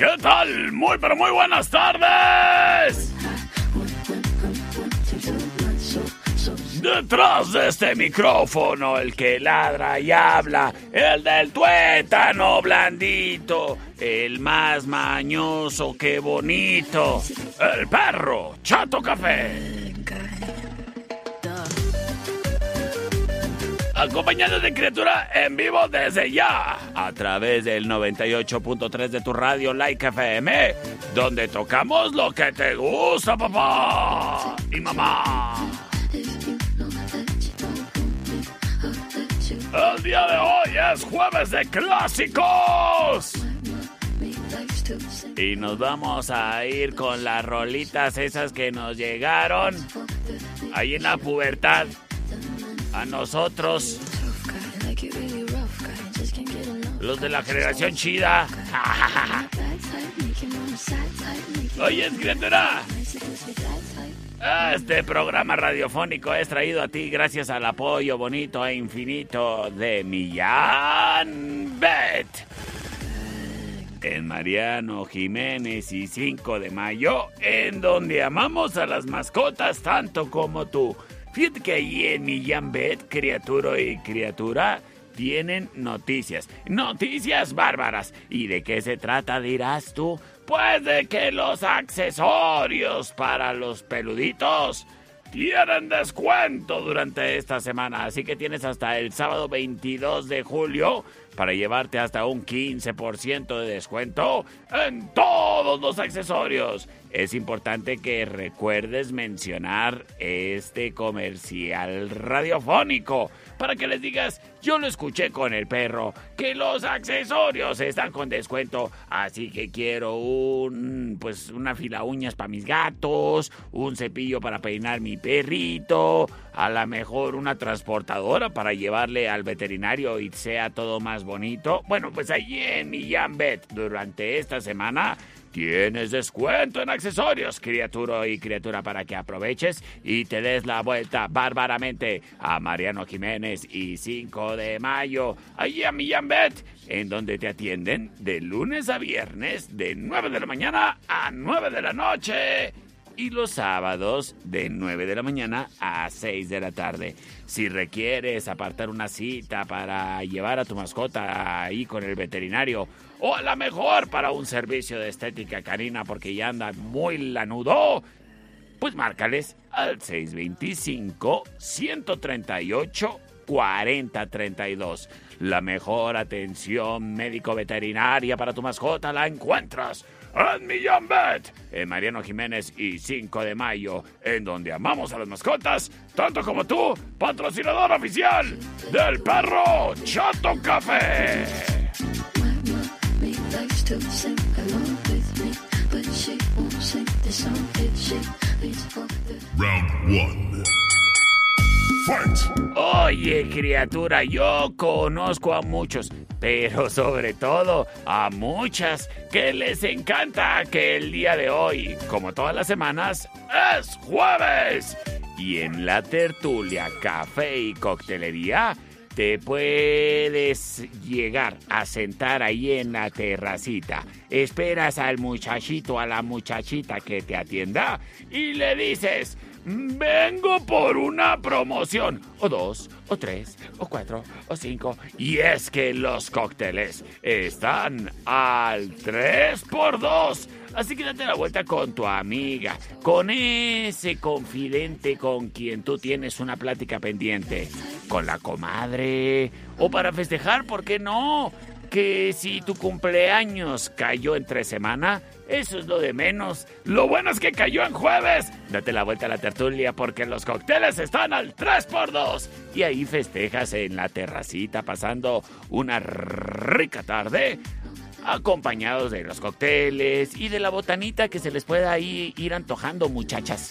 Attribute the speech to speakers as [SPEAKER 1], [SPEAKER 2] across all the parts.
[SPEAKER 1] ¿Qué tal? Muy, pero muy buenas tardes. Detrás de este micrófono, el que ladra y habla, el del tuétano blandito, el más mañoso que bonito, el perro Chato Café. Acompañado de criatura en vivo desde ya, a través del 98.3 de tu radio Like FM, donde tocamos lo que te gusta, papá y mamá. El día de hoy es jueves de clásicos. Y nos vamos a ir con las rolitas esas que nos llegaron ahí en la pubertad. A nosotros. Los de la generación chida. Oye, criatura. Este programa radiofónico es traído a ti gracias al apoyo bonito e infinito de Millán Bet. En Mariano Jiménez y 5 de Mayo, en donde amamos a las mascotas tanto como tú. Fíjate que ahí en Millán Bet, criatura y criatura, tienen noticias. Noticias bárbaras. ¿Y de qué se trata, dirás tú? Pues de que los accesorios para los peluditos tienen descuento durante esta semana. Así que tienes hasta el sábado 22 de julio para llevarte hasta un 15% de descuento en todos los accesorios. Es importante que recuerdes mencionar este comercial radiofónico para que les digas, yo lo escuché con el perro, que los accesorios están con descuento, así que quiero un, pues una fila uñas para mis gatos, un cepillo para peinar mi perrito, a lo mejor una transportadora para llevarle al veterinario y sea todo más bonito. Bueno, pues allí en mi Bet durante esta semana Tienes descuento en accesorios, criatura y criatura, para que aproveches y te des la vuelta bárbaramente a Mariano Jiménez y 5 de mayo, allí a Millambet, en donde te atienden de lunes a viernes, de 9 de la mañana a 9 de la noche y los sábados de 9 de la mañana a 6 de la tarde. Si requieres apartar una cita para llevar a tu mascota ahí con el veterinario o a lo mejor para un servicio de estética canina porque ya anda muy lanudo, pues márcales al 625-138-4032. La mejor atención médico-veterinaria para tu mascota la encuentras en Millán Bet, en Mariano Jiménez y 5 de Mayo, en donde amamos a las mascotas, tanto como tú, patrocinador oficial del perro Chato Café.
[SPEAKER 2] Round 1. Fight.
[SPEAKER 1] Oye, criatura, yo conozco a muchos. Pero sobre todo a muchas que les encanta que el día de hoy, como todas las semanas, es jueves. Y en la tertulia, café y coctelería, te puedes llegar a sentar ahí en la terracita. Esperas al muchachito, a la muchachita que te atienda y le dices, vengo por una promoción. O dos, o tres, o cuatro, o cinco. Y es que los cócteles están al 3 por 2 Así que date la vuelta con tu amiga, con ese confidente con quien tú tienes una plática pendiente, con la comadre, o para festejar, ¿por qué no? Que si tu cumpleaños cayó entre semana, eso es lo de menos. Lo bueno es que cayó en jueves. Date la vuelta a la tertulia porque los cócteles están al 3x2. Y ahí festejas en la terracita pasando una rica tarde acompañados de los cócteles y de la botanita que se les pueda ir antojando, muchachas.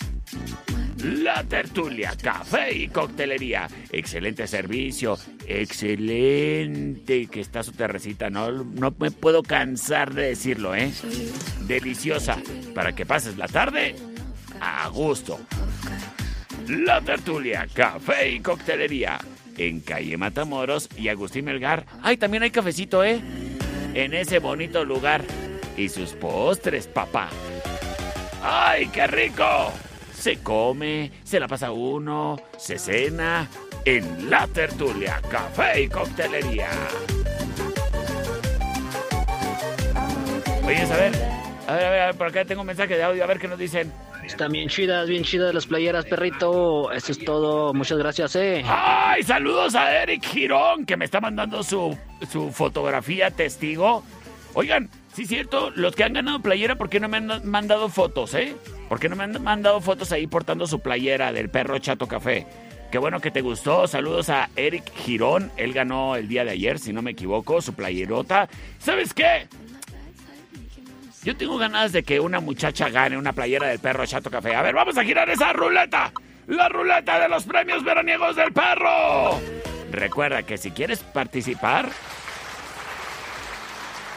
[SPEAKER 1] La tertulia, café y coctelería. Excelente servicio, excelente que está su terrecita. No, no me puedo cansar de decirlo, ¿eh? Deliciosa, para que pases la tarde a gusto. La tertulia, café y coctelería. En calle Matamoros y Agustín Melgar. Ay, también hay cafecito, ¿eh? en ese bonito lugar. Y sus postres, papá. ¡Ay, qué rico! Se come, se la pasa uno, se cena en la tertulia, café y coctelería. Oye, a ver, a ver, a ver, por acá tengo un mensaje de audio, a ver qué nos dicen.
[SPEAKER 3] Están bien chidas, bien chidas las playeras, perrito. Eso es todo. Muchas gracias, eh.
[SPEAKER 1] ¡Ay! Saludos a Eric Girón, que me está mandando su, su fotografía testigo. Oigan, sí cierto, los que han ganado playera, ¿por qué no me han mandado fotos, eh? ¿Por qué no me han mandado fotos ahí portando su playera del perro Chato Café? Qué bueno que te gustó. Saludos a Eric Girón. Él ganó el día de ayer, si no me equivoco, su playerota. ¿Sabes qué? Yo tengo ganas de que una muchacha gane una playera del perro Chato Café. A ver, vamos a girar esa ruleta. La ruleta de los premios veraniegos del perro. Recuerda que si quieres participar,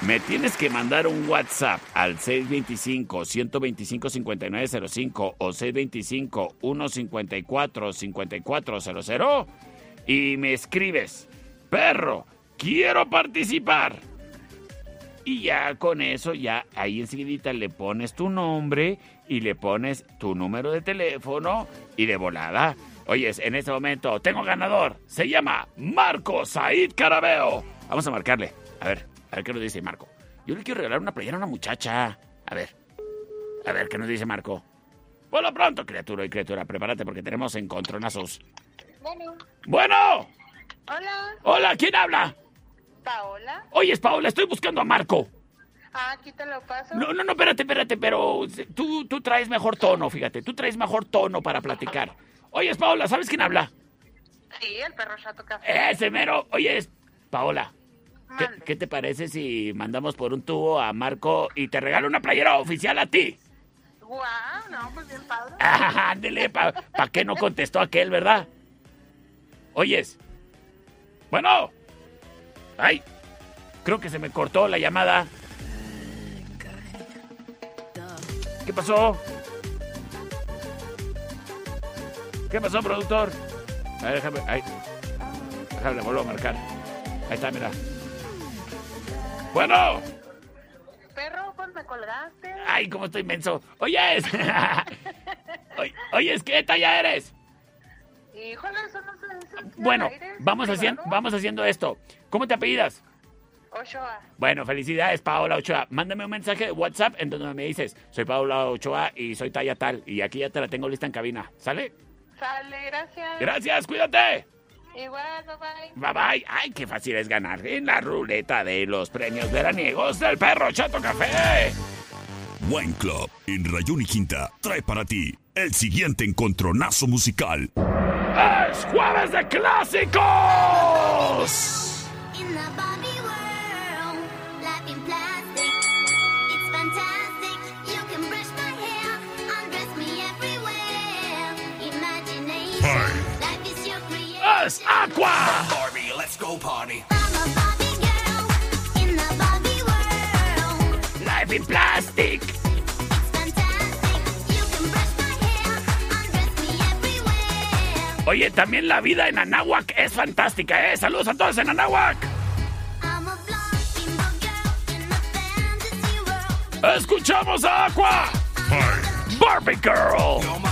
[SPEAKER 1] me tienes que mandar un WhatsApp al 625-125-5905 o 625-154-5400 y me escribes, perro, quiero participar y ya con eso, ya ahí enseguida le pones tu nombre y le pones tu número de teléfono y de volada. Oyes, en este momento tengo ganador. Se llama Marco Said Carabeo. Vamos a marcarle. A ver, a ver qué nos dice Marco. Yo le quiero regalar una playera a una muchacha. A ver, a ver qué nos dice Marco. Hola pronto, criatura y criatura. Prepárate porque tenemos encontronazos. Bueno. Bueno.
[SPEAKER 4] Hola.
[SPEAKER 1] Hola, ¿quién habla?
[SPEAKER 4] Paola.
[SPEAKER 1] Oye, Paola, estoy buscando a Marco.
[SPEAKER 4] Ah, aquí te lo paso.
[SPEAKER 1] No, no, no, espérate, espérate, pero tú, tú traes mejor tono, fíjate. Tú traes mejor tono para platicar. Oye, Paola, ¿sabes quién habla?
[SPEAKER 4] Sí, el perro chato café.
[SPEAKER 1] Ese mero. Oye, Paola. ¿Qué, ¿Qué, te parece si mandamos por un tubo a Marco y te regalo una playera oficial a ti?
[SPEAKER 4] Guau, no, pues bien padre.
[SPEAKER 1] Ah, ándele, ¿para pa qué no contestó aquel, verdad? Oyes. Bueno. Ay, creo que se me cortó la llamada. ¿Qué pasó? ¿Qué pasó, productor? A ver, déjame, ahí. Déjame, vuelvo a marcar. Ahí está, mira. Bueno.
[SPEAKER 4] Perro, pues me colgaste.
[SPEAKER 1] Ay, cómo estoy inmenso. Oyes. Oye, oyes, ¿qué talla eres?
[SPEAKER 4] Híjole, eso no se dice.
[SPEAKER 1] Bueno, vamos haciendo, vamos haciendo esto. ¿Cómo te apellidas?
[SPEAKER 4] Ochoa.
[SPEAKER 1] Bueno, felicidades, Paola Ochoa. Mándame un mensaje de WhatsApp en donde me dices, soy Paola Ochoa y soy talla tal. Y aquí ya te la tengo lista en cabina. ¿Sale?
[SPEAKER 4] Sale, gracias.
[SPEAKER 1] Gracias, cuídate.
[SPEAKER 4] Igual, bye bye.
[SPEAKER 1] Bye bye. Ay, qué fácil es ganar en la ruleta de los premios veraniegos del perro Chato Café.
[SPEAKER 2] Wine Club en Rayón y Quinta trae para ti el siguiente encontronazo musical.
[SPEAKER 1] ¡Es jueves de clásicos! Aqua.
[SPEAKER 5] Barbie, let's go party.
[SPEAKER 1] Life in plastic. Oye, también la vida en Anáhuac es fantástica, ¿eh? Saludos a todos en Anáhuac. Escuchamos a Aqua. Barbie Girl.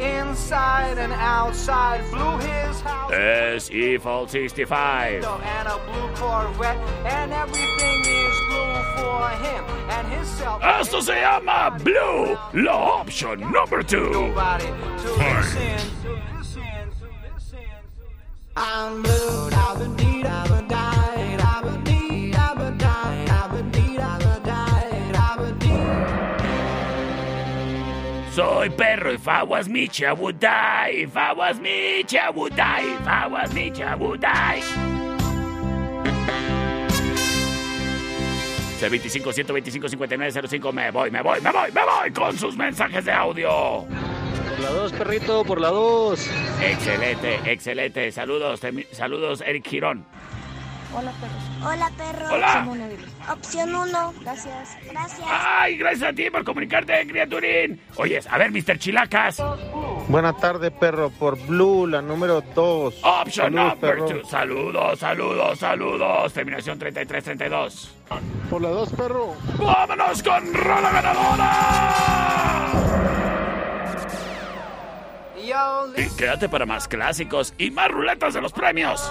[SPEAKER 6] inside and outside. Blue his house.
[SPEAKER 1] Es Evil 65.
[SPEAKER 6] And a blue Corvette, and everything is blue for him and himself.
[SPEAKER 1] Esto se llama Blue, la opción number two.
[SPEAKER 6] Nobody to listen, to listen, to listen. I'm blue, I've been I've been died,
[SPEAKER 1] I would die. If I was Mitch, I would die. C25 125 5905 me voy, me voy, me voy, me voy con sus mensajes de audio.
[SPEAKER 7] Por la 2, perrito, por la 2.
[SPEAKER 1] Excelente, excelente. Saludos, saludos, Eric Girón.
[SPEAKER 8] Hola, perro. Hola, perro.
[SPEAKER 1] Hola.
[SPEAKER 8] Opción 1. Gracias. Gracias.
[SPEAKER 1] Ay, gracias a ti por comunicarte, criaturín. Oyes, a ver, Mr. Chilacas.
[SPEAKER 9] Buenas tardes, perro. Por Blue, la número 2.
[SPEAKER 1] Option number two. Saludos, saludos, saludos. Terminación 3332.
[SPEAKER 9] Por la 2, perro.
[SPEAKER 1] ¡Vámonos con Rola Ganadora! Y quédate para más clásicos y más ruletas de los premios.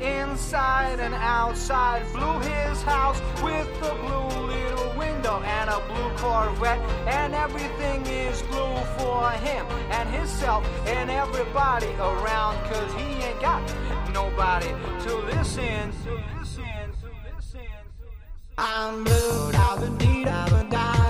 [SPEAKER 6] Inside and outside. Blue his house with blue little window and a blue Corvette. And everything is blue for him and himself and everybody around. Cause he ain't got nobody to listen, to. I'm blue, I've been deed, I've been died,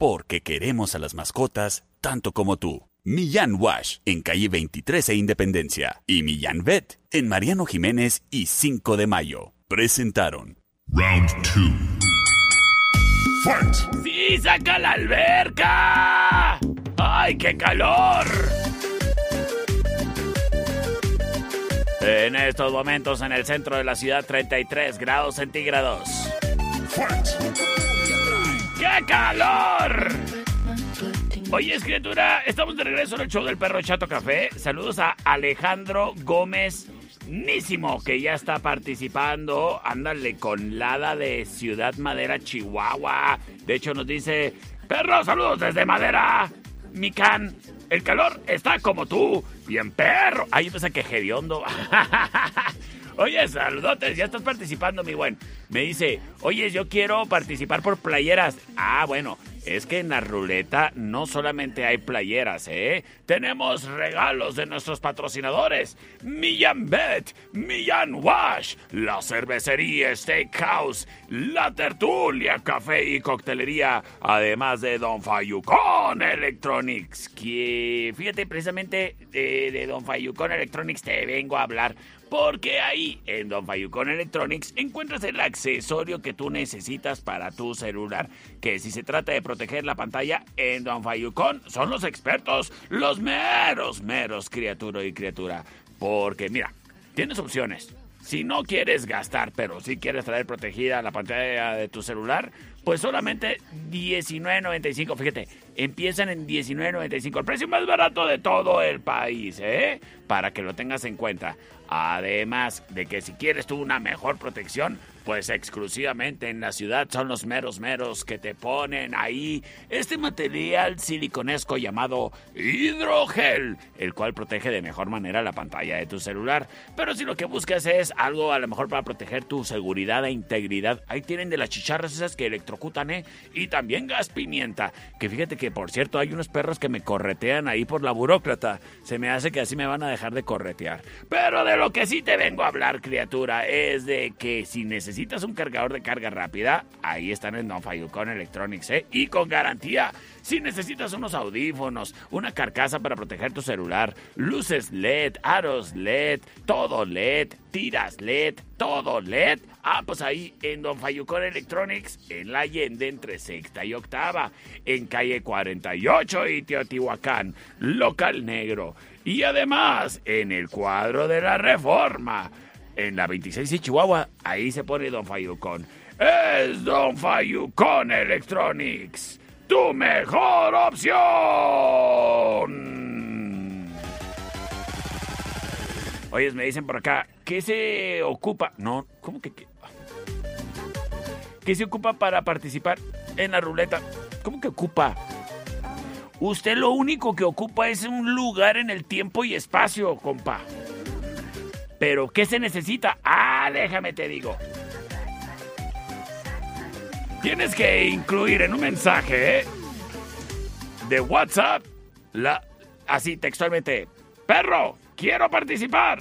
[SPEAKER 2] Porque queremos a las mascotas tanto como tú. Millán Wash en calle 23 e Independencia y Millán Vet en Mariano Jiménez y 5 de Mayo. Presentaron
[SPEAKER 10] Round 2. Fight.
[SPEAKER 1] ¡Sí, saca la alberca! ¡Ay, qué calor! En estos momentos en el centro de la ciudad 33 grados centígrados.
[SPEAKER 10] Fight.
[SPEAKER 1] ¡Qué calor! Oye, criatura, estamos de regreso en el show del perro Chato Café. Saludos a Alejandro Gómez Nísimo, que ya está participando. Ándale con Lada de Ciudad Madera, Chihuahua. De hecho, nos dice: Perro, saludos desde Madera. Mican, el calor está como tú. Bien, perro. Yo pensé que hediondo. Oye, saludotes, ya estás participando, mi buen. Me dice, oye, yo quiero participar por playeras. Ah, bueno, es que en la ruleta no solamente hay playeras, ¿eh? Tenemos regalos de nuestros patrocinadores. Millán Bet, Millán Wash, la cervecería Steakhouse, la tertulia, café y coctelería, además de Don Fayucón Electronics. Que fíjate, precisamente de, de Don Fayucón Electronics te vengo a hablar. Porque ahí, en Don Fayucón Electronics, encuentras el accesorio que tú necesitas para tu celular. Que si se trata de proteger la pantalla, en Don Fayucón son los expertos, los meros, meros criatura y criatura. Porque mira, tienes opciones. Si no quieres gastar, pero si quieres traer protegida la pantalla de tu celular, pues solamente 19.95. Fíjate, empiezan en 19.95, el precio más barato de todo el país, ¿eh? Para que lo tengas en cuenta. Además de que si quieres tú una mejor protección, pues exclusivamente en la ciudad son los meros meros que te ponen ahí este material siliconesco llamado hidrogel, el cual protege de mejor manera la pantalla de tu celular. Pero si lo que buscas es algo a lo mejor para proteger tu seguridad e integridad, ahí tienen de las chicharras esas que electrocutan, ¿eh? Y también gas pimienta, que fíjate que por cierto hay unos perros que me corretean ahí por la burócrata. Se me hace que así me van a dejar de corretear. Pero de lo que sí te vengo a hablar, criatura, es de que si necesitas un cargador de carga rápida, ahí están en Don Fayucón Electronics, ¿eh? Y con garantía. Si necesitas unos audífonos, una carcasa para proteger tu celular, luces LED, aros LED, todo LED, tiras LED, todo LED. Ah, pues ahí en Don Fayucón Electronics, en la Allende entre sexta y octava, en calle 48 y Teotihuacán, local negro. Y además, en el cuadro de la reforma, en la 26 y Chihuahua, ahí se pone Don Fayucón. Es Don Fayucón Electronics, tu mejor opción. Oye, me dicen por acá, ¿qué se ocupa? No, ¿cómo que qué? ¿Qué se ocupa para participar en la ruleta? ¿Cómo que ocupa? Usted lo único que ocupa es un lugar en el tiempo y espacio, compa. Pero ¿qué se necesita? Ah, déjame te digo. Tienes que incluir en un mensaje ¿eh? de WhatsApp la así textualmente, "Perro, quiero participar."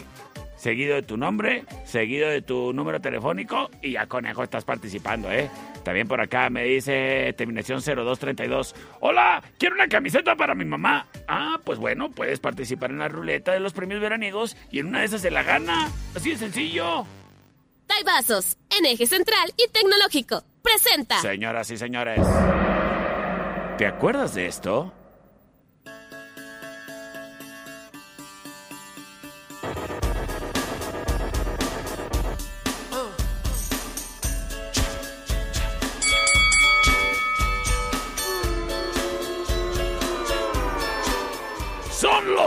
[SPEAKER 1] Seguido de tu nombre, seguido de tu número telefónico y ya conejo estás participando, ¿eh? También por acá me dice terminación 0232. Hola, quiero una camiseta para mi mamá. Ah, pues bueno, puedes participar en la ruleta de los premios veraniegos y en una de esas se la gana. Así de sencillo.
[SPEAKER 11] Vasos, en eje central y tecnológico. Presenta.
[SPEAKER 1] Señoras y señores, ¿te acuerdas de esto?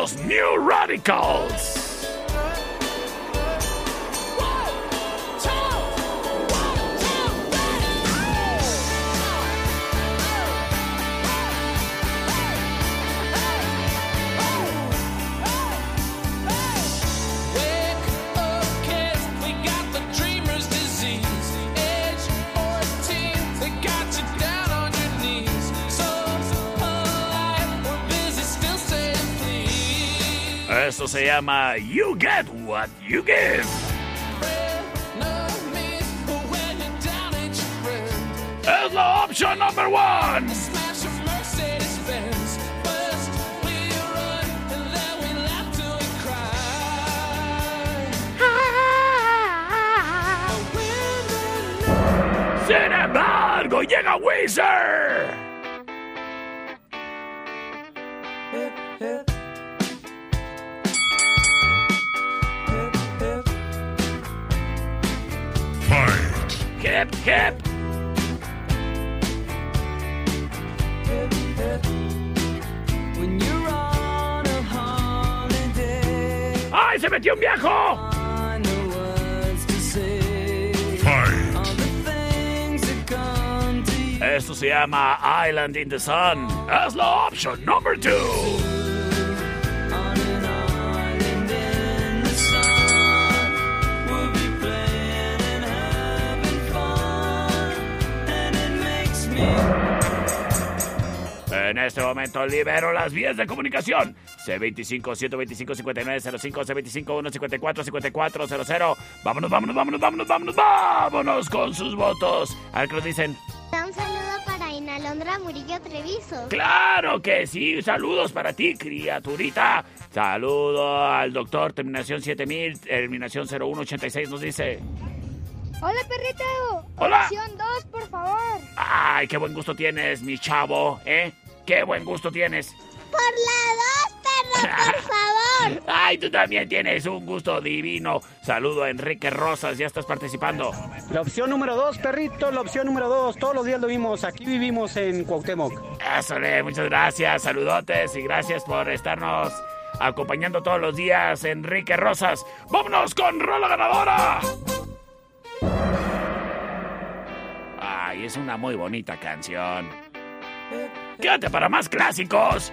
[SPEAKER 1] Son los New Radicals. Se llama You Get What You Give. Es la opción number one. Sin embargo, llega Weezer. Llama Island in the Sun. Es la opción number two. En este momento libero las vías de comunicación. C25 125 5905 C25 154 5400. Vámonos, vámonos, vámonos, vámonos, vámonos, vámonos con sus votos. A ver qué nos dicen.
[SPEAKER 8] Inalondra Murillo Treviso.
[SPEAKER 1] Claro que sí, saludos para ti, criaturita. Saludo al doctor Terminación 7000, Terminación 0186 nos dice.
[SPEAKER 8] Hola, perrito.
[SPEAKER 1] Hola.
[SPEAKER 8] Opción 2, por favor.
[SPEAKER 1] Ay, qué buen gusto tienes, mi chavo, ¿eh? Qué buen gusto tienes.
[SPEAKER 8] Por la 2, perro, por favor.
[SPEAKER 1] Ay, tú también tienes un gusto divino. Saludo a Enrique Rosas, ya estás participando.
[SPEAKER 12] La opción número dos, perrito, la opción número dos. Todos los días lo vimos. Aquí vivimos en Cuauhtémoc.
[SPEAKER 1] Eso, le, muchas gracias, saludotes y gracias por estarnos acompañando todos los días, Enrique Rosas. ¡Vámonos con Rola Ganadora! Ay, es una muy bonita canción. Quédate para más clásicos.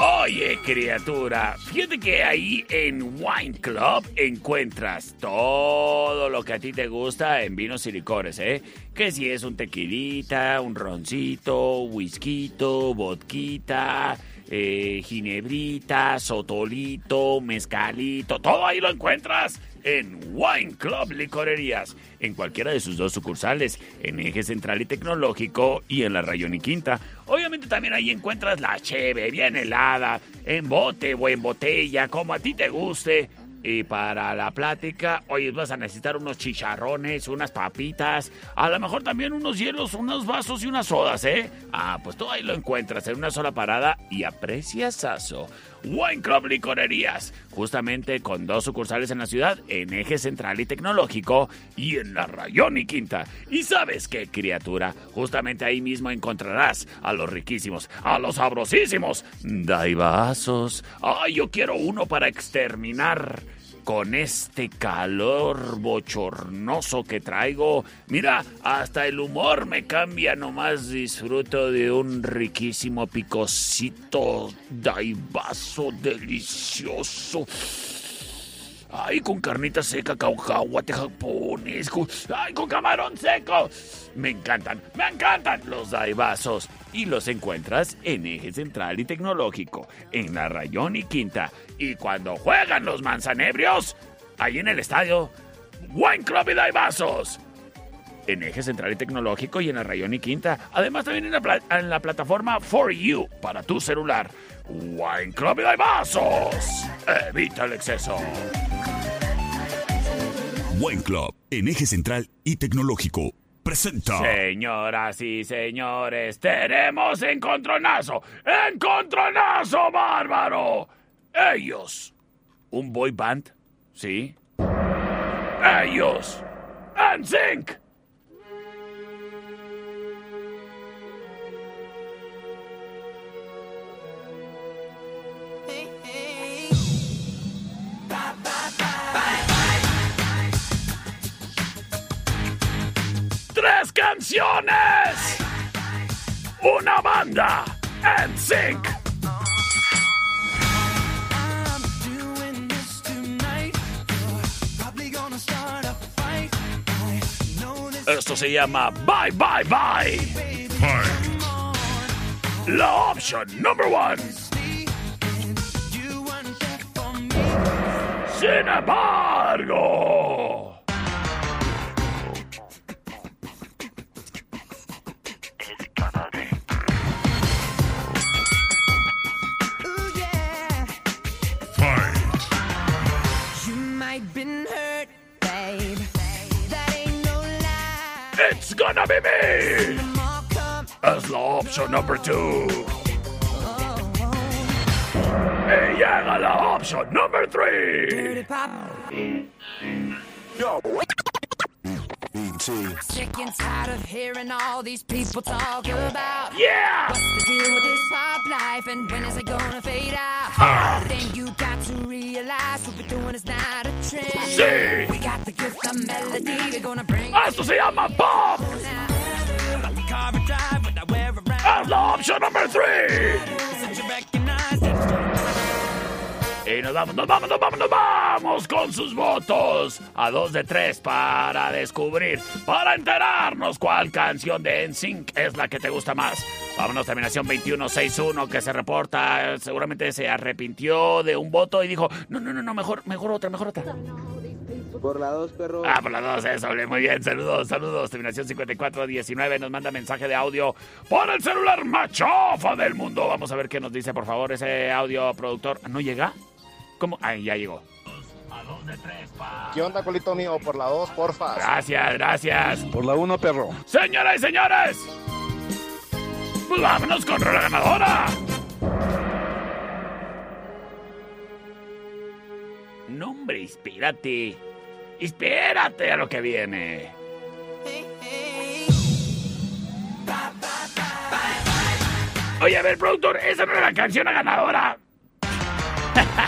[SPEAKER 1] Oye, criatura, fíjate que ahí en Wine Club encuentras todo lo que a ti te gusta en vinos y licores, ¿eh? Que si es un tequilita, un roncito, whisky, vodquita, eh, ginebrita, sotolito, mezcalito, todo ahí lo encuentras en Wine Club Licorerías, en cualquiera de sus dos sucursales, en Eje Central y Tecnológico y en la Rayón y Quinta. Obviamente también ahí encuentras la cheve bien helada, en bote o en botella, como a ti te guste. Y para la plática, hoy vas a necesitar unos chicharrones, unas papitas, a lo mejor también unos hielos, unos vasos y unas sodas, ¿eh? Ah, pues todo ahí lo encuentras en una sola parada y aprecias aso. Wine Club Licorerías, justamente con dos sucursales en la ciudad, en Eje Central y Tecnológico y en la Rayón y Quinta. Y sabes qué, criatura, justamente ahí mismo encontrarás a los riquísimos, a los sabrosísimos Daibazos. Ay, yo quiero uno para exterminar con este calor bochornoso que traigo. Mira, hasta el humor me cambia, nomás disfruto de un riquísimo picocito daibazo delicioso. Ay, con carnita seca, caucahuate japonés, ay, con camarón seco. Me encantan, me encantan los daibazos. Y los encuentras en Eje Central y Tecnológico, en la Rayón y Quinta. Y cuando juegan los manzanebrios, ahí en el estadio, Wine Club y Daibazos. En Eje Central y Tecnológico y en la Rayón y Quinta. Además también en la plataforma For You para tu celular. Wine Club y Daibazos. Evita el exceso.
[SPEAKER 2] Wine Club. En Eje Central y Tecnológico. Presenta.
[SPEAKER 1] Señoras y señores, tenemos encontronazo, encontronazo bárbaro. Ellos, un boy band, ¿sí? Ellos, NSYNC. Tres canciones. Una banda. NSYNC. Esto se llama Bye Bye Bye. La opción number one. Sin embargo. Gonna be me. Es la opción number two. Y llega la opción number three.
[SPEAKER 13] Sick and tired of hearing all these people talk about
[SPEAKER 1] Yeah!
[SPEAKER 13] what's the deal with this pop life and when is it gonna fade out?
[SPEAKER 1] Ah.
[SPEAKER 13] Then you got to realize what we're doing is not a trend.
[SPEAKER 1] Sí.
[SPEAKER 13] We got the gift of melody, we're gonna bring
[SPEAKER 1] Esto se llama pop.
[SPEAKER 13] car and drive when
[SPEAKER 1] Y nos vamos, nos vamos, nos vamos, nos vamos con sus votos. A dos de tres para descubrir, para enterarnos cuál canción de NSYNC es la que te gusta más. Vámonos, terminación 2161 que se reporta. Seguramente se arrepintió de un voto y dijo: No, no, no, no, mejor, mejor otra, mejor otra.
[SPEAKER 9] Por la dos, perro.
[SPEAKER 1] Ah, por las dos, eso, ole, muy bien. Saludos, saludos. Terminación 5419 nos manda mensaje de audio por el celular machofa del mundo. Vamos a ver qué nos dice, por favor, ese audio productor. ¿No llega? ¿Cómo? Ahí ya llegó.
[SPEAKER 14] ¿Qué onda, colito mío? Por la 2, porfa.
[SPEAKER 1] Gracias, gracias.
[SPEAKER 15] Por la 1, perro.
[SPEAKER 1] Señoras y señores, pues vámonos con la ganadora. No, hombre, espérate. Espérate a lo que viene. Oye, a ver, productor, esa no es la canción ganadora.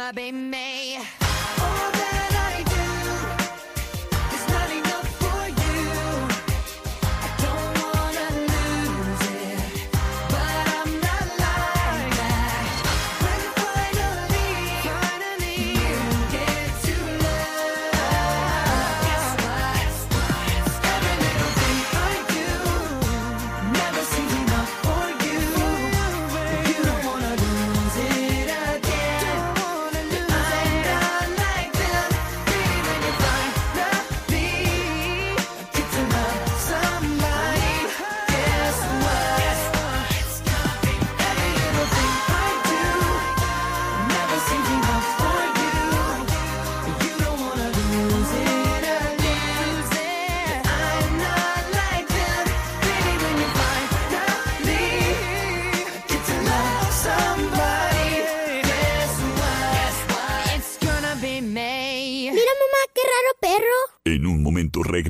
[SPEAKER 5] my baby.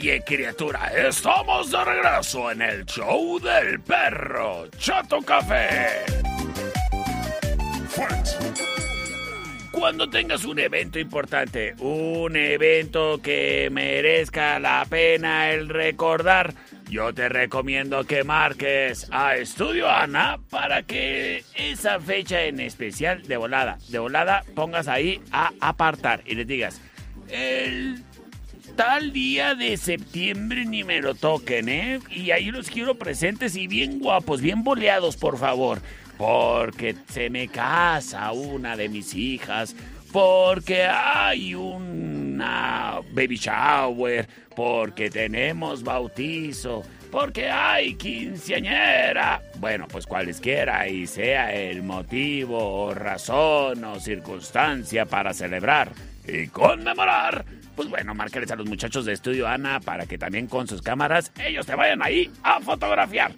[SPEAKER 1] Oye, criatura, estamos de regreso en el show del perro Chato Café. Cuando tengas un evento importante, un evento que merezca la pena el recordar, yo te recomiendo que marques a Estudio Ana para que esa fecha en especial de volada, de volada pongas ahí a apartar y les digas, el tal día de septiembre ni me lo toquen, ¿eh? Y ahí los quiero presentes y bien guapos, bien boleados, por favor. Porque se me casa una de mis hijas, porque hay una baby shower, porque tenemos bautizo, porque hay quinceañera. Bueno, pues cualesquiera y sea el motivo, o razón o circunstancia para celebrar y conmemorar. Pues bueno, márcales a los muchachos de Estudio Ana para que también con sus cámaras ellos te vayan ahí a fotografiar.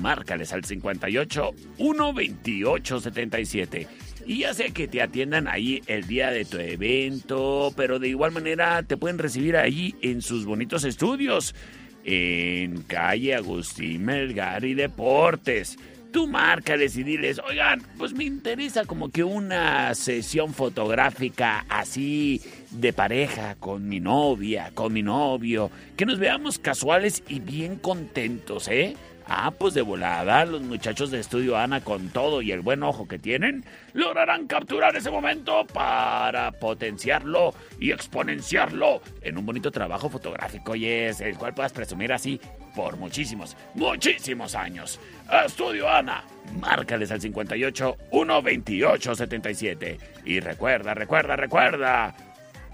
[SPEAKER 1] Márcales al 58 128 77. Y ya sé que te atiendan ahí el día de tu evento, pero de igual manera te pueden recibir ahí en sus bonitos estudios. En calle Agustín Melgar y Deportes. Tú márcales y diles, oigan, pues me interesa como que una sesión fotográfica así de pareja con mi novia, con mi novio, que nos veamos casuales y bien contentos, ¿eh? Ah, pues de volada, los muchachos de Estudio Ana, con todo y el buen ojo que tienen, lograrán capturar ese momento para potenciarlo y exponenciarlo en un bonito trabajo fotográfico, y es el cual puedas presumir así por muchísimos, muchísimos años. Estudio Ana, márcales al 58 128 77. Y recuerda, recuerda, recuerda,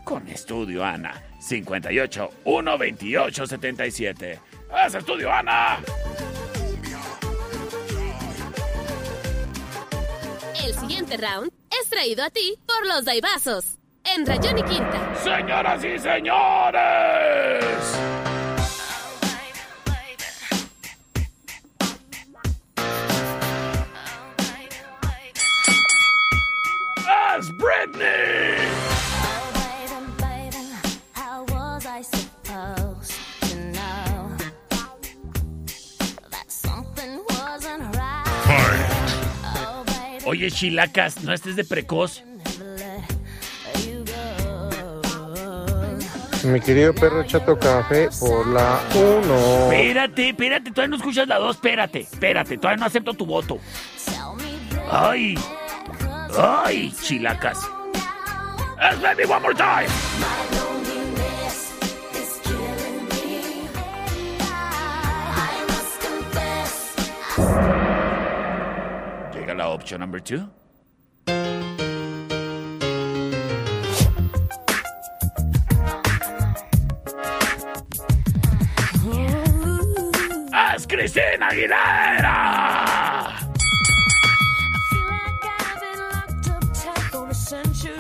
[SPEAKER 1] con Estudio Ana, 58 128 77. ¡Es Estudio Ana!
[SPEAKER 11] El siguiente round es traído a ti por los Daibazos. En Rayón y Quinta.
[SPEAKER 1] Señoras y señores. Es Britney. Oye, chilacas, no estés de precoz.
[SPEAKER 9] Mi querido perro Chato Café por la 1.
[SPEAKER 1] Espérate, espérate, todavía no escuchas la 2, espérate, espérate, todavía no acepto tu voto. Ay, ay, chilacas. Es Baby One More Time. La opción number 2. Es Cristina Aguilera.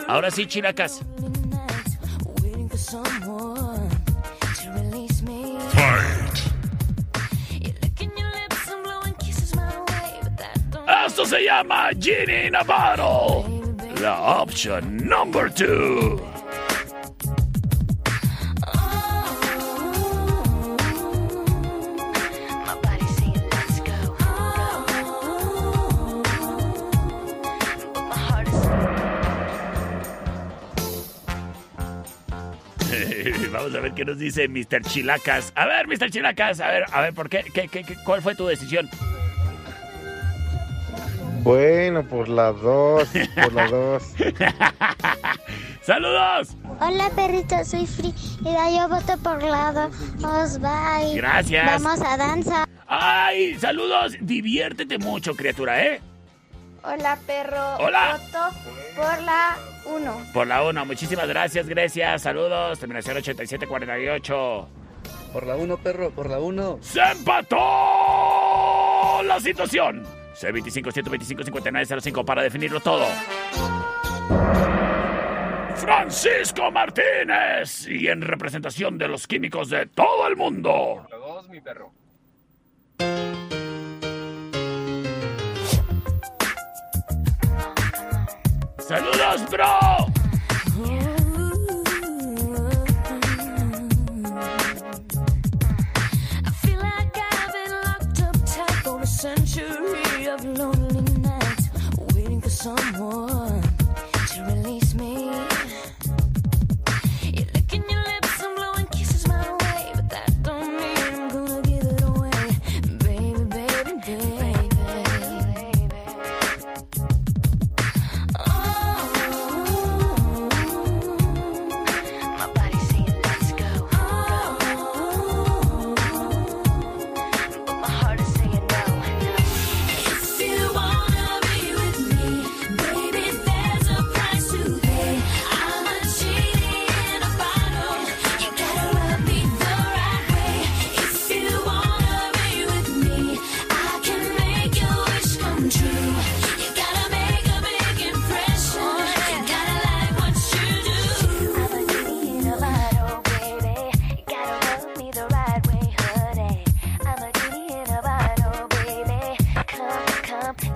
[SPEAKER 1] Ahora sí, chilacas. Esto se llama Ginny Navarro. La opción number 2. Vamos a ver qué nos dice Mr. Chilacas. A ver, Mr. Chilacas, a ver, a ver, ¿por? ¿Qué, qué, qué- cuál fue tu decisión?
[SPEAKER 9] Bueno, por la 2. Por la 2.
[SPEAKER 1] ¡Saludos!
[SPEAKER 8] Hola perrito, soy Frida, yo voto por lado. Os bye.
[SPEAKER 1] Gracias.
[SPEAKER 8] Vamos a danza.
[SPEAKER 1] ¡Ay! ¡Saludos! Diviértete mucho, criatura, ¿eh?
[SPEAKER 8] Hola perro.
[SPEAKER 1] Hola.
[SPEAKER 8] Voto por la 1.
[SPEAKER 1] Por la 1, muchísimas gracias, Grecia. Saludos, terminación 8748.
[SPEAKER 7] Por la 1, perro, por la 1.
[SPEAKER 1] ¡Se empató la situación! C25-125-5905 para definirlo todo. Francisco Martínez y en representación de los químicos de todo el mundo.
[SPEAKER 14] 2, mi perro.
[SPEAKER 1] ¡Saludos, bro!
[SPEAKER 15] I feel like I've been locked up tight for a century of lonely nights, waiting for someone
[SPEAKER 16] up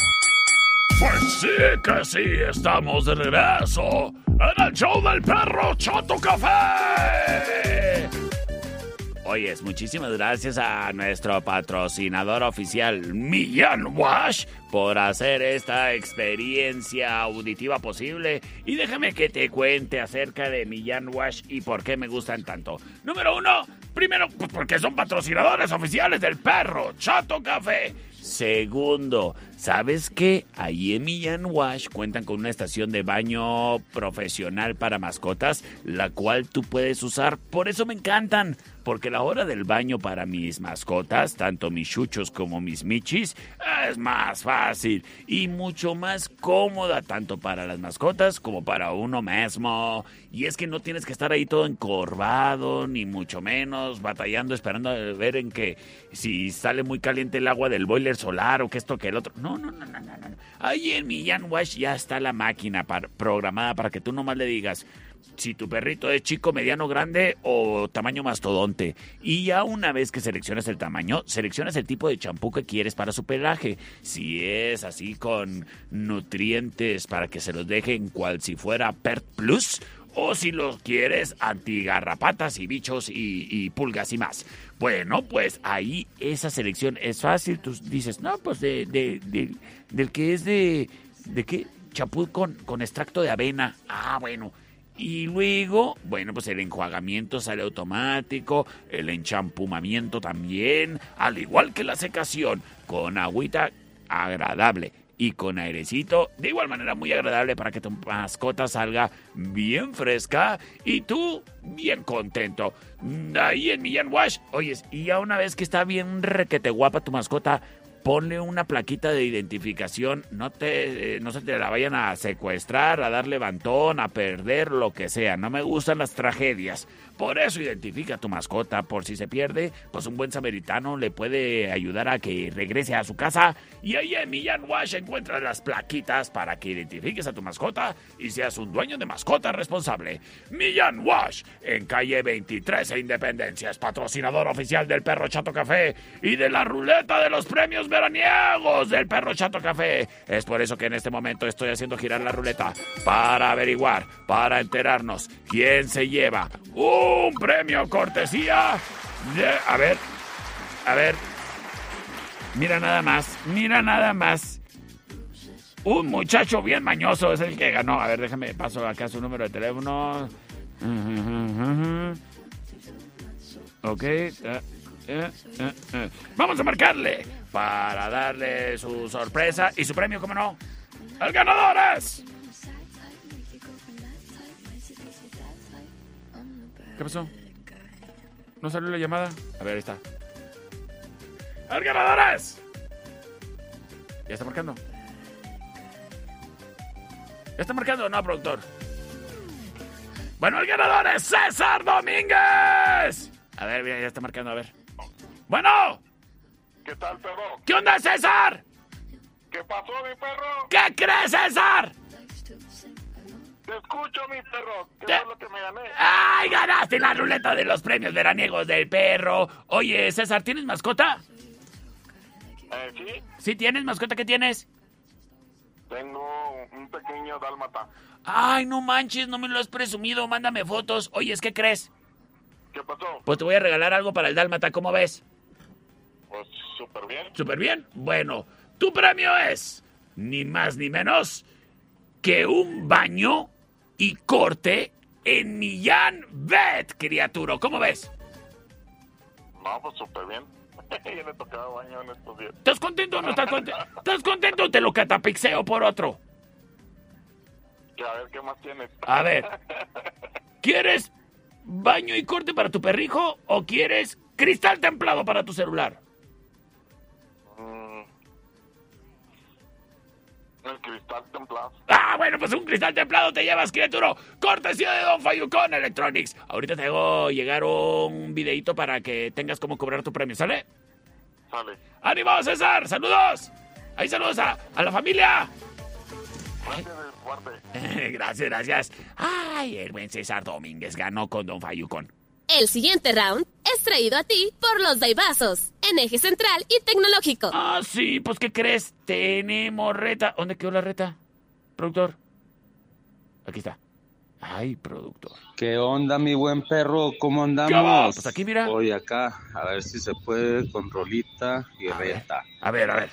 [SPEAKER 2] Pues sí, que sí, estamos de regreso en el show del perro Chato Café.
[SPEAKER 1] Oyes, muchísimas gracias a nuestro patrocinador oficial, Millán Wash, por hacer esta experiencia auditiva posible. Y déjame que te cuente acerca de Millán Wash y por qué me gustan tanto. Número uno, primero, pues porque son patrocinadores oficiales del perro Chato Café. Segundo, ¿sabes qué? Ahí en Millán Wash cuentan con una estación de baño profesional para mascotas, la cual tú puedes usar. Por eso me encantan. Porque la hora del baño para mis mascotas, tanto mis chuchos como mis michis, es más fácil y mucho más cómoda, tanto para las mascotas como para uno mismo. Y es que no tienes que estar ahí todo encorvado, ni mucho menos batallando, esperando a ver en que si sale muy caliente el agua del boiler solar o que esto que el otro. No, no, no, no, no. Ahí en Millán Wash ya está la máquina programada para que tú nomás le digas si tu perrito es chico, mediano, grande o tamaño mastodonte. Y ya una vez que seleccionas el tamaño, seleccionas el tipo de champú que quieres para su pelaje. Si es así con nutrientes para que se los dejen cual si fuera Pert Plus. O si los quieres antigarrapatas y bichos y, pulgas y más. Bueno, pues ahí esa selección es fácil. Tú dices, no, pues de, de- de- del que es de... ¿De qué? Champú con, con extracto de avena. Ah, bueno. Y luego, bueno, pues el enjuagamiento sale automático, el enchampumamiento también, al igual que la secación, con agüita agradable y con airecito, de igual manera muy agradable para que tu mascota salga bien fresca y tú bien contento. Ahí en Millán Wash, oyes, y ya una vez que está bien requete guapa tu mascota, ponle una plaquita de identificación, no te, eh, no se te la vayan a secuestrar, a dar levantón, a perder, lo que sea. No me gustan las tragedias. Por eso identifica a tu mascota, por si se pierde, pues un buen samaritano le puede ayudar a que regrese a su casa. Y ahí en Millán Wash encuentras las plaquitas para que identifiques a tu mascota y seas un dueño de mascota responsable. Millán Wash, en calle 23 e Independencia, es patrocinador oficial del Perro Chato Café y de la ruleta de los premios veraniegos del Perro Chato Café. Es por eso que en este momento estoy haciendo girar la ruleta para averiguar, para enterarnos quién se lleva un premio cortesía. A ver, a ver. Mira nada más, mira nada más. Un muchacho bien mañoso es el que ganó. A ver, déjame, paso acá su número de teléfono. Ok. eh, eh, eh, eh. Vamos a marcarle para darle su sorpresa y su premio, ¿cómo no? ¡El ganador es! ¿Qué pasó? ¿No salió la llamada? A ver, ahí está. ¡El ganador es! ¿Ya está marcando? ¿Ya está marcando no, productor? Bueno, el ganador es César Domínguez. A ver, mira, ya está marcando, a ver. Bueno,
[SPEAKER 14] ¿Qué tal, perro?
[SPEAKER 1] ¿qué onda, César?
[SPEAKER 14] ¿Qué pasó, mi perro?
[SPEAKER 1] ¿Qué crees, César?
[SPEAKER 14] Te escucho, mi perro. ¿Qué es lo que me gané?
[SPEAKER 1] ¡Ay, ganaste la ruleta de los premios veraniegos del perro! Oye, César, ¿tienes mascota?
[SPEAKER 14] Eh, sí,
[SPEAKER 1] ¿Sí tienes mascota? ¿Qué tienes?
[SPEAKER 14] tengo un pequeño dálmata.
[SPEAKER 1] Ay, no manches, no me lo has presumido. Mándame fotos. Oye, ¿qué crees?
[SPEAKER 14] ¿Qué pasó?
[SPEAKER 1] Pues te voy a regalar algo para el dálmata, ¿cómo ves?
[SPEAKER 14] Pues súper bien.
[SPEAKER 1] ¿Súper bien? Bueno, tu premio es ni más ni menos que un baño y corte en Millán Vet, criatura. ¿Cómo ves?
[SPEAKER 14] No, pues súper bien. ya le tocaba baño en estos días.
[SPEAKER 1] ¿Estás contento o no estás contento? ¿Estás contento o te lo catapixeo por otro?
[SPEAKER 14] A ver, ¿qué más tienes?
[SPEAKER 1] A ver. ¿Quieres baño y corte para tu perrijo o quieres cristal templado para tu celular?
[SPEAKER 14] El cristal templado.
[SPEAKER 1] Ah, bueno, pues un cristal templado te llevas, criatura. Cortesía de Don Fayucón Electronics. Ahorita te hago llegar un videito para que tengas cómo cobrar tu premio, ¿sale?
[SPEAKER 14] Sale.
[SPEAKER 1] ¡Ánimo, César! ¡Saludos! Ahí saludos a, a la familia.
[SPEAKER 14] Gracias,
[SPEAKER 1] gracias. Ay, el buen César Domínguez ganó con Don Fayucón.
[SPEAKER 11] El siguiente round es traído a ti por los Daibazos, en eje central y tecnológico.
[SPEAKER 1] Ah, sí, pues ¿qué crees? Tenemos reta. ¿Dónde quedó la reta? Productor. Aquí está. Ay, productor.
[SPEAKER 17] ¿Qué onda, mi buen perro? ¿Cómo andamos?
[SPEAKER 1] Pues aquí, mira.
[SPEAKER 17] Voy acá, a ver si se puede con rolita y reta.
[SPEAKER 1] A ver, a ver.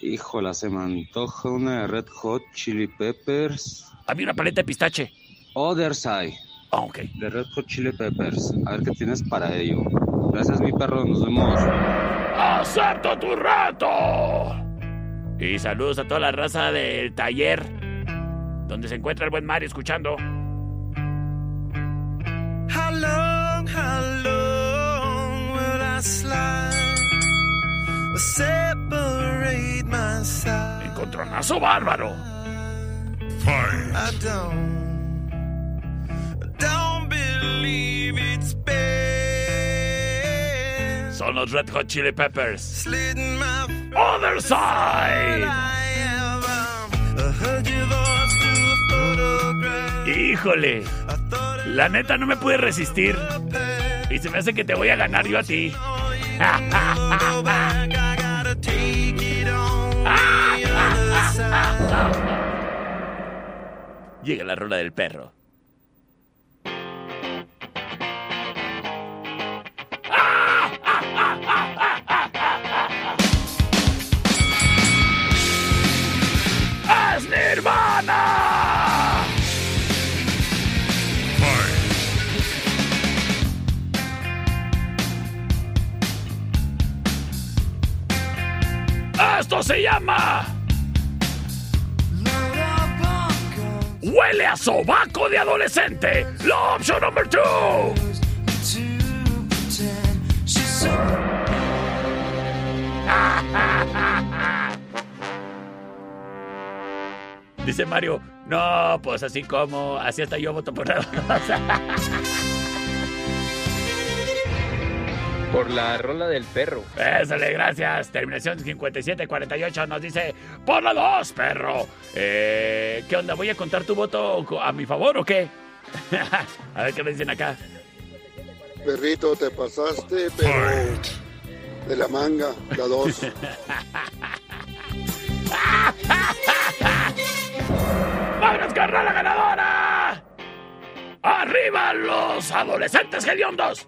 [SPEAKER 17] Híjola, se me antoja una de Red Hot Chili Peppers.
[SPEAKER 1] A mí una paleta de pistache.
[SPEAKER 17] Other Side.
[SPEAKER 1] Ah, ok.
[SPEAKER 17] De Red Hot Chili Peppers. A ver qué tienes para ello. Gracias, mi perro. Nos vemos.
[SPEAKER 1] ¡Acepto tu reto! Y saludos a toda la raza del taller, donde se encuentra el buen Mario escuchando.
[SPEAKER 13] How long, how long will I slide? Or separate my side?
[SPEAKER 1] Encontronazo bárbaro.
[SPEAKER 13] I don't,
[SPEAKER 1] Son los Red Hot Chili Peppers. Other Side.
[SPEAKER 13] Photograph.
[SPEAKER 1] Híjole. La neta no me pude resistir. Y se me hace que te voy a ganar yo a ti.
[SPEAKER 13] Side.
[SPEAKER 1] Llega la rola del perro. Esto se llama. Huele a sobaco de adolescente. La opción number two. Dice Mario, no, pues así como, así hasta yo voto por la
[SPEAKER 18] Por la rola del perro.
[SPEAKER 1] Ésale, gracias. Terminación 5748 nos dice, por la dos, perro. Eh, ¿Qué onda? ¿Voy a contar tu voto a mi favor o qué? a ver qué me dicen acá.
[SPEAKER 19] Perrito, te pasaste, pero de la manga, la dos.
[SPEAKER 1] ¡Vámonos con la ganadora! ¡Arriba los adolescentes hediondos!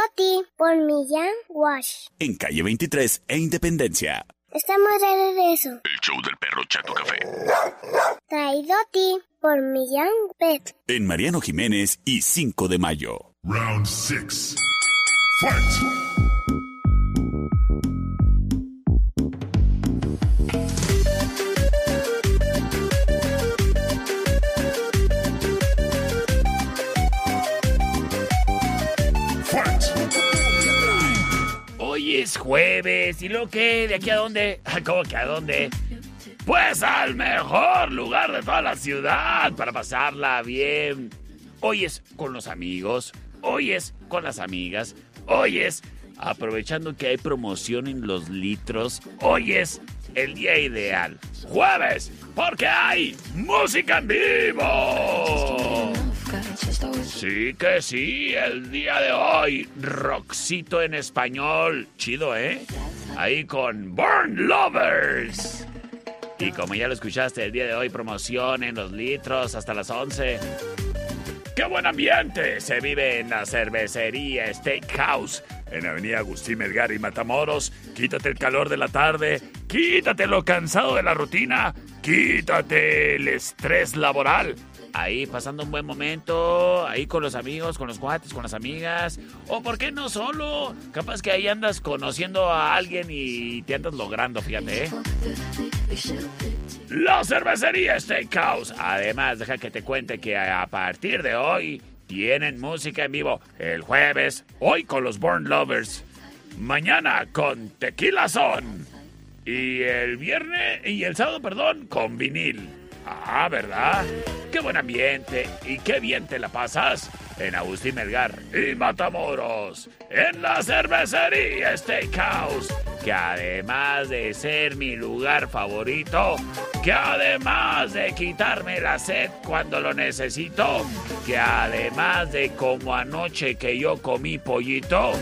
[SPEAKER 8] Traído a ti por Millán Wash.
[SPEAKER 2] En calle 23 e Independencia.
[SPEAKER 8] Estamos de regreso.
[SPEAKER 2] El show del perro Chato Café.
[SPEAKER 8] Traído a ti por Millán Pet.
[SPEAKER 2] En Mariano Jiménez y 5 de mayo.
[SPEAKER 20] Round six. Fight. Fight.
[SPEAKER 1] Es jueves, ¿y lo que? ¿De aquí a dónde? ¿Cómo que a dónde? Pues al mejor lugar de toda la ciudad para pasarla bien. Hoy es con los amigos, hoy es con las amigas, hoy es aprovechando que hay promoción en los litros, hoy es el día ideal. Jueves, porque hay música en vivo. Sí que sí, el día de hoy, rockcito en español, chido, ¿eh? Ahí con Burn Lovers. Y como ya lo escuchaste, el día de hoy promoción en los litros hasta las 11. ¡Qué buen ambiente! Se vive en la cervecería Steakhouse, en Avenida Agustín Melgar y Matamoros. Quítate el calor de la tarde, quítate lo cansado de la rutina, quítate el estrés laboral. Ahí pasando un buen momento, ahí con los amigos, con los cuates, con las amigas. O por qué no solo, capaz que ahí andas conociendo a alguien y te andas logrando, fíjate, ¿eh? La cervecería Steakhouse. Además, deja que te cuente que a partir de hoy tienen música en vivo. El jueves, hoy con los Born Lovers. Mañana con Tequila Son. Y el viernes, y el sábado, perdón, con vinil. Ah, ¿verdad? Qué buen ambiente y qué bien te la pasas en Agustín Melgar y Matamoros, en la cervecería Steakhouse, que además de ser mi lugar favorito, que además de quitarme la sed cuando lo necesito, que además de como anoche que yo comí pollito,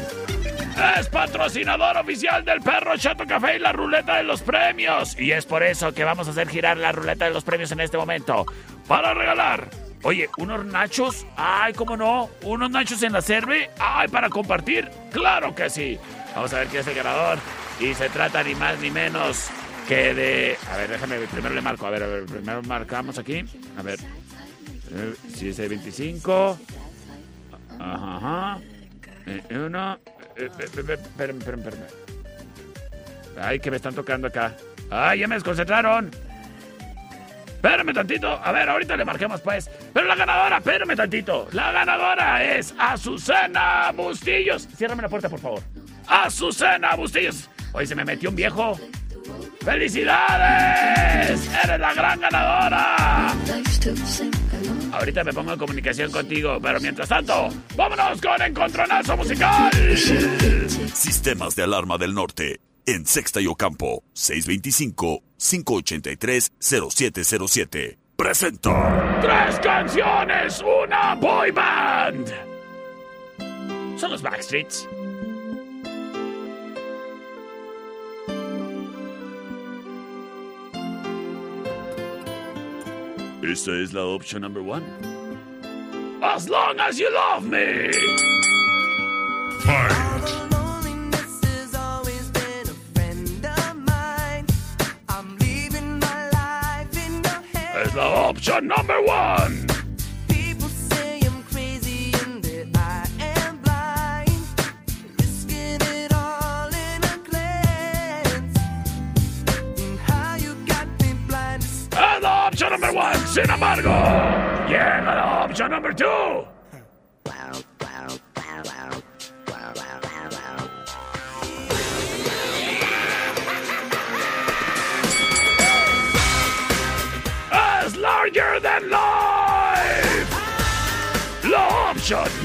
[SPEAKER 1] es patrocinador oficial del perro Chato Café y la ruleta de los premios. Y es por eso que vamos a hacer girar la ruleta de los premios en este momento. Para regalar. Oye, unos nachos. Ay, cómo no. Unos nachos en la cerve. Ay, para compartir. Claro que sí. Vamos a ver quién es el ganador. Y se trata ni más ni menos que de. A ver, déjame, primero le marco. A ver, a ver, primero marcamos aquí. A ver. Si es el 25. Ajá, ajá. Eh, uno. Eh, Espérame, espérame, espérame. Ay, que me están tocando acá. Ay, ya me desconcentraron. Espérame tantito. A ver, ahorita le marquemos pues. Pero la ganadora, espérame tantito. La ganadora es Azucena Bustillos. Ciérrame la puerta, por favor. Azucena Bustillos. Hoy se me metió un viejo. ¡Felicidades! ¡Eres la gran ganadora! Ahorita me pongo en comunicación contigo, pero mientras tanto, vámonos con Encontronazo Musical.
[SPEAKER 2] Sistemas de alarma del norte. En Sexta y Ocampo. 625-583-0707. Presenta.
[SPEAKER 1] Tres canciones, una boy band. Son los Backstreets. Esta es la opción number one. As long as you love me. Es la opción number one. Es la opción number one. Sin embargo, llega la opción number two.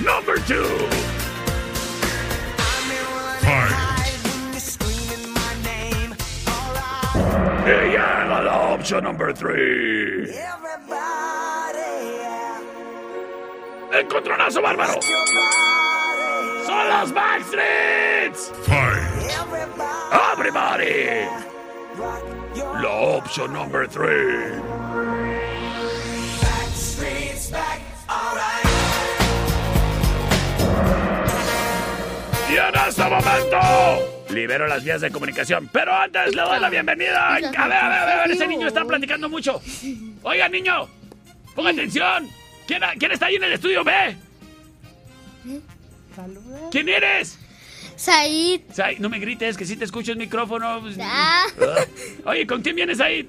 [SPEAKER 1] Number two. Y llega la opción number three. Encontronazo bárbaro. Son los Backstreets. Everybody. La option number three. Este momento libero las vías de comunicación. Pero antes le doy la bienvenida. A ver, a ver, a ver, a ver, ese niño está platicando mucho. Oiga, niño, ponga atención. ¿Quién, quién está ahí en el estudio B? ¿Quién eres?
[SPEAKER 8] Said.
[SPEAKER 1] Said, no me grites, que si te escucho el micrófono. pues,
[SPEAKER 8] Ah.
[SPEAKER 1] Oye, ¿con quién vienes, Said?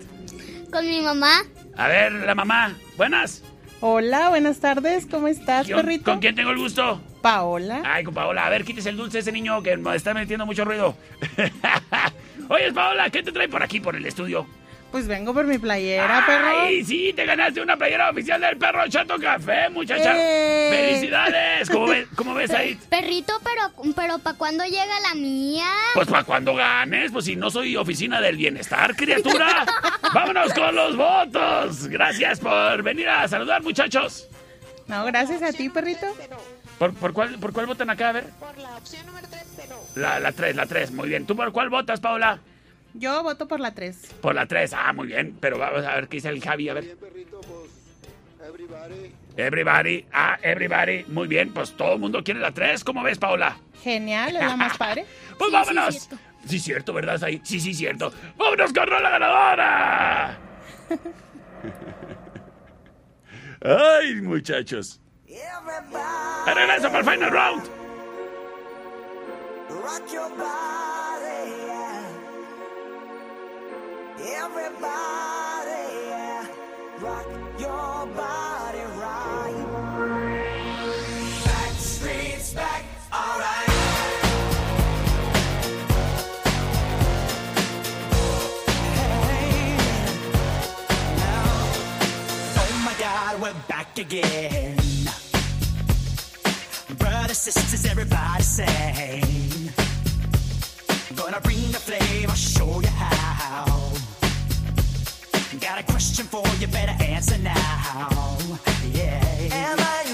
[SPEAKER 8] Con mi mamá.
[SPEAKER 1] A ver, la mamá. Buenas.
[SPEAKER 21] Hola, buenas tardes, ¿cómo estás,
[SPEAKER 1] ¿Con,
[SPEAKER 21] perrito?
[SPEAKER 1] ¿Con quién tengo el gusto?
[SPEAKER 21] Paola.
[SPEAKER 1] Ay, con Paola. A ver, quítese el dulce a ese niño que me está metiendo mucho ruido. Oye, Paola, ¿qué te trae por aquí, por el estudio?
[SPEAKER 21] Pues vengo por mi playera, perro.
[SPEAKER 1] ¡Ay, sí! Te ganaste una playera oficial del Perro Chato Café, muchacha.
[SPEAKER 21] ¡Eh!
[SPEAKER 1] ¡Felicidades! ¿Cómo ves, cómo ves ahí?
[SPEAKER 8] Perrito, pero, pero ¿para cuándo llega la mía?
[SPEAKER 1] Pues para cuando ganes, pues si no soy oficina del bienestar, criatura. Vámonos con los votos. Gracias por venir a saludar, muchachos.
[SPEAKER 21] No, gracias a ti, perrito.
[SPEAKER 1] ¿Por, por cuál, ¿Por cuál votan acá? A ver.
[SPEAKER 4] Por la opción número 3, pero...
[SPEAKER 1] La, la 3, la 3. Muy bien. ¿Tú por cuál votas, Paola?
[SPEAKER 21] Yo voto por la 3.
[SPEAKER 1] Por la 3. Ah, muy bien. Pero vamos a ver qué dice el Javi. A ver. Everybody. Ah, everybody. Muy bien. Pues todo el mundo quiere la 3. ¿Cómo ves, Paola?
[SPEAKER 21] Genial, es la más padre.
[SPEAKER 1] Pues vámonos. Sí, cierto, ¿verdad? Ahí. Sí, sí, cierto. ¡Vámonos con la ganadora! Ay, muchachos. Regreso para el final round.
[SPEAKER 5] Rock your body, yeah. Everybody, yeah. Rock your body right. Back streets back, alright. Hey, now, oh my God, we're back again. Everybody sing. Gonna bring the flame, I'll show you how. Got a question for you, better answer now. Yeah. Am I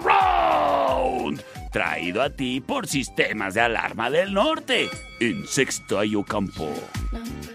[SPEAKER 1] Round, traído a ti por Sistemas de Alarma del Norte, en Sexto Campo.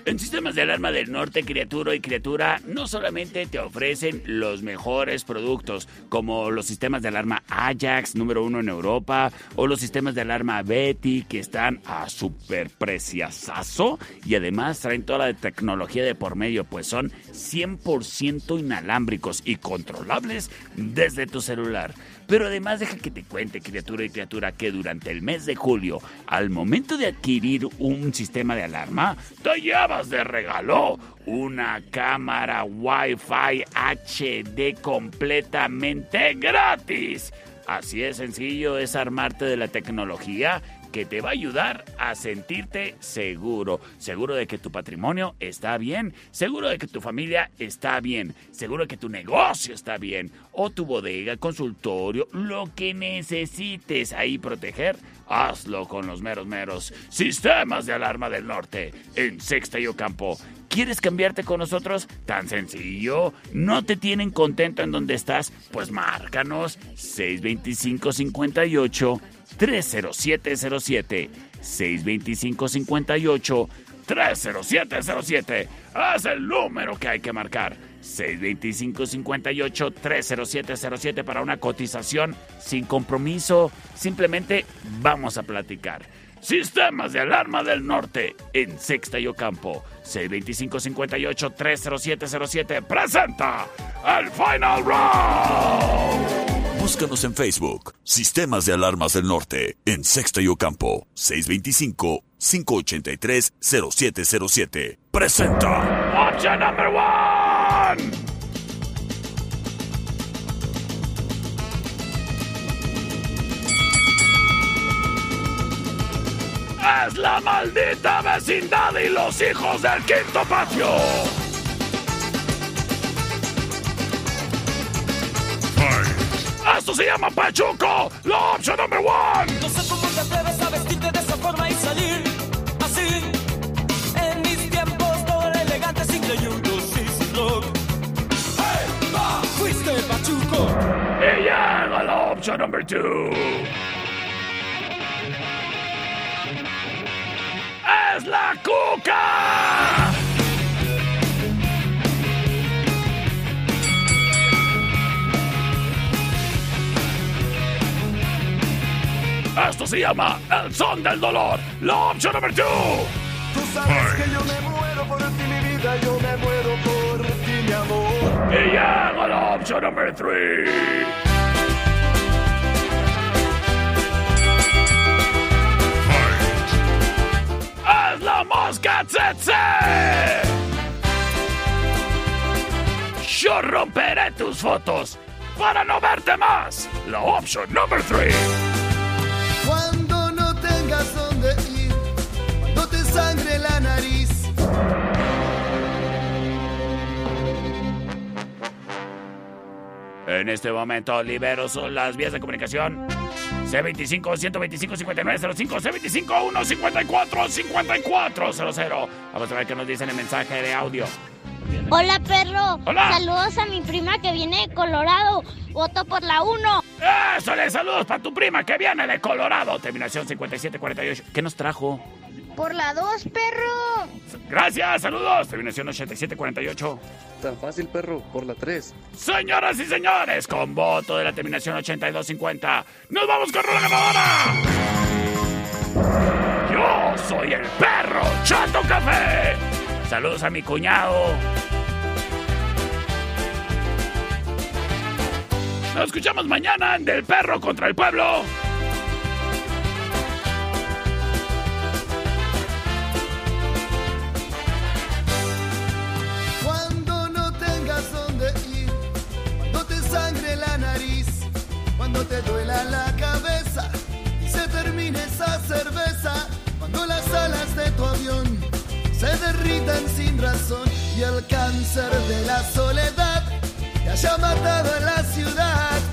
[SPEAKER 1] En Sistemas de Alarma del Norte, criatura y criatura, no solamente te ofrecen los mejores productos, como los sistemas de alarma Ajax, número uno en Europa, o los sistemas de alarma Betty, que están a super preciazazo, y además traen toda la tecnología de por medio, pues son 100% inalámbricos y controlables desde tu celular. Pero además deja que te cuente, criatura y criatura, que durante el mes de julio, al momento de adquirir un sistema de alarma, te llevas de regalo una cámara Wi-Fi HD completamente gratis. Así de sencillo es armarte de la tecnología que te va a ayudar a sentirte seguro. Seguro de que tu patrimonio está bien, seguro de que tu familia está bien, seguro de que tu negocio está bien, o tu bodega, consultorio, lo que necesites ahí proteger, hazlo con los meros meros. Sistemas de alarma del norte, en Sexta y Ocampo. ¿Quieres cambiarte con nosotros? Tan sencillo. ¿No te tienen contento en donde estás? Pues márcanos 625 58 30707 625 58 30707 es el número que hay que marcar 625 58 30707 para una cotización sin compromiso. Simplemente vamos a platicar Sistemas de Alarma del Norte en Sexta y Ocampo 625 58 30707 presenta el Final Round
[SPEAKER 2] Búscanos en Facebook. Sistemas de Alarmas del Norte. En Sexta y Ocampo. 625-583-0707. Presenta.
[SPEAKER 1] Option number one. Es la maldita vecindad y los hijos del quinto patio. Esto se llama Pachuco, la opción number one.
[SPEAKER 13] No sé cómo te atreves a vestirte de esa forma y salir así. En mis tiempos todo era elegante sin creyudos y sin rock. ¡Hey! ¡Va! ¡Fuiste Pachuco!
[SPEAKER 1] Y llega la opción number two. es la cuca. Esto se llama El Son del Dolor, la opción número 2.
[SPEAKER 13] Tú sabes que yo me muero por ti, mi vida, yo me muero por ti, mi amor.
[SPEAKER 1] Y hago la opción número 3. ¡Moscatsetze! Yo romperé tus fotos para no verte más. La opción number 3.
[SPEAKER 13] Cuando no tengas donde ir, cuando te sangre la nariz.
[SPEAKER 1] En este momento libero son las vías de comunicación. C25 125 5905 C25 154 5400. Vamos a ver qué nos dicen el mensaje de audio.
[SPEAKER 8] Hola, perro.
[SPEAKER 1] Hola.
[SPEAKER 8] Saludos a mi prima que viene de Colorado. Voto por la 1.
[SPEAKER 1] Eso le saludos para tu prima que viene de Colorado. Terminación 5748. ¿Qué nos trajo?
[SPEAKER 8] Por la 2, perro.
[SPEAKER 1] Gracias, saludos. Terminación 8748.
[SPEAKER 7] Tan fácil, perro, por la 3.
[SPEAKER 1] Señoras y señores, con voto de la terminación 8250, nos vamos con la ganadora. Yo soy el perro Chato Café. Saludos a mi cuñado. Nos escuchamos mañana en Del Perro contra el Pueblo.
[SPEAKER 13] cuando te duela la cabeza y se termine esa cerveza, cuando las alas de
[SPEAKER 22] tu avión se derritan sin razón y el cáncer de la soledad te haya matado a la ciudad.